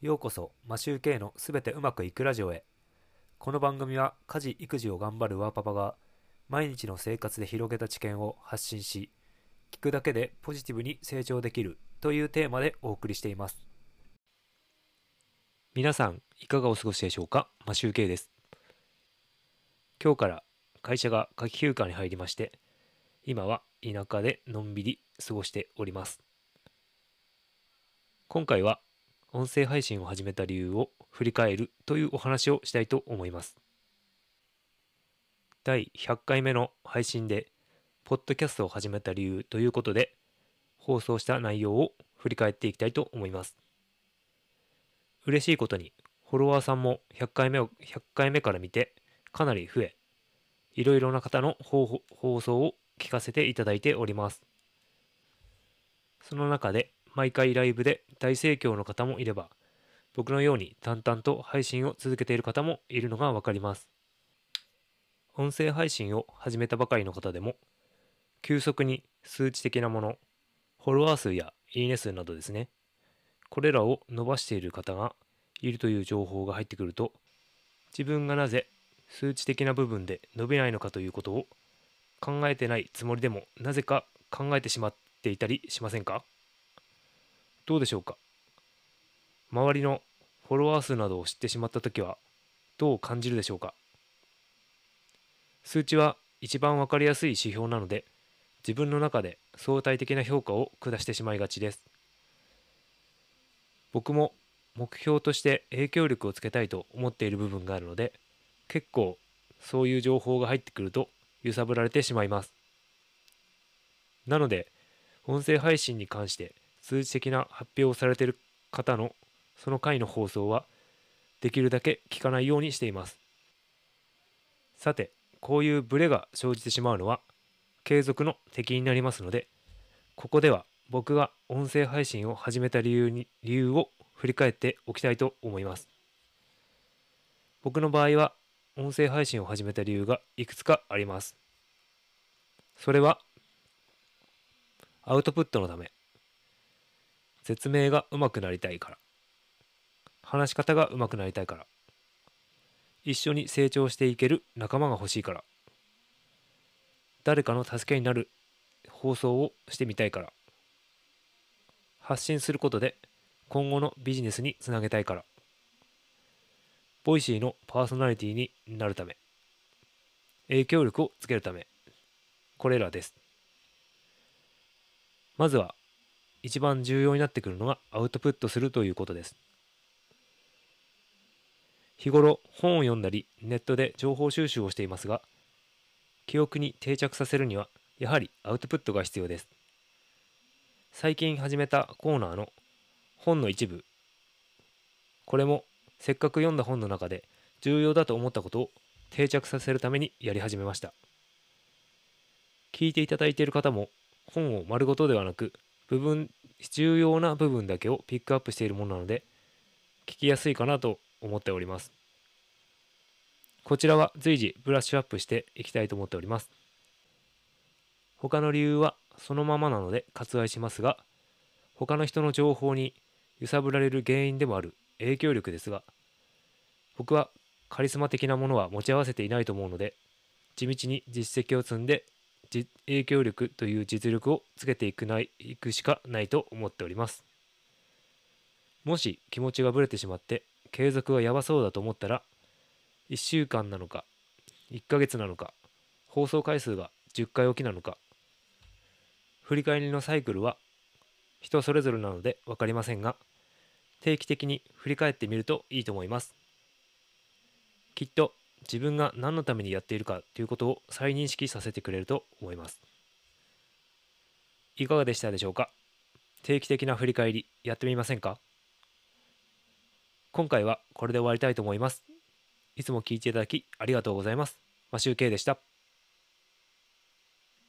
ようこそマシューケイのすべてうまくいくラジオへ。この番組は家事育児を頑張るワーパパが毎日の生活で広げた知見を発信し聞くだけでポジティブに成長できるというテーマでお送りしています。皆さんいかがお過ごしでしょうか？マシューケイです。今日から会社が夏季休暇に入りまして今は田舎でのんびり過ごしております。今回は音声配信を始めた理由を振り返るというお話をしたいと思います。第100回目の配信でポッドキャストを始めた理由ということで放送した内容を振り返っていきたいと思います。嬉しいことにフォロワーさんも100回目を100回目から見てかなり増えいろいろな方の放送を聞かせていただいております。その中で毎回ライブで大盛況の方もいれば僕のように淡々と配信を続けている方もいるのがわかります。音声配信を始めたばかりの方でも急速に数値的なものフォロワー数やいいね数などですねこれらを伸ばしている方がいるという情報が入ってくると自分がなぜ数値的な部分で伸びないのかということを考えてないつもりでもなぜか考えてしまっていたりしませんか？どうでしょうか？周りのフォロワー数などを知ってしまった時はどう感じるでしょうか？数値は一番わかりやすい指標なので自分の中で相対的な評価を下してしまいがちです。僕も目標として影響力をつけたいと思っている部分があるので結構そういう情報が入ってくると揺さぶられてしまいます。なので音声配信に関して数値的な発表をされている方のその回の放送はできるだけ聞かないようにしています。さてこういうブレが生じてしまうのは継続の敵になりますのでここでは僕が音声配信を始めた理由に理由を振り返っておきたいと思います。僕の場合は音声配信を始めた理由がいくつかあります。それはアウトプットのため。説明が上手くなりたいから。話し方が上手くなりたいから。一緒に成長していける仲間が欲しいから。誰かの助けになる放送をしてみたいから。発信することで今後のビジネスにつなげたいから。 Voicy のパーソナリティになるため。影響力をつけるため。これらです。まずは一番重要になってくるのがアウトプットするということです。日頃本を読んだりネットで情報収集をしていますが記憶に定着させるにはやはりアウトプットが必要です。最近始めたコーナーの本の一部これもせっかく読んだ本の中で重要だと思ったことを定着させるためにやり始めました。聞いていただいている方も本を丸ごとではなく部分重要な部分だけをピックアップしているものなので聞きやすいかなと思っております。こちらは随時ブラッシュアップしていきたいと思っております。他の理由はそのままなので割愛しますが他の人の情報に揺さぶられる原因でもある影響力ですが僕はカリスマ的なものは持ち合わせていないと思うので地道に実績を積んで影響力という実力をつけていくないいくしかないと思っております。もし気持ちがぶれてしまって継続がやばそうだと思ったら1週間なのか1ヶ月なのか放送回数が10回おきなのか振り返りのサイクルは人それぞれなので分かりませんが定期的に振り返ってみるといいと思います。きっと自分が何のためにやっているかということを再認識させてくれると思います。いかがでしたでしょうか？定期的な振り返りやってみませんか？今回はこれで終わりたいと思います。いつも聞いていただきありがとうございます。マシュウケイでした。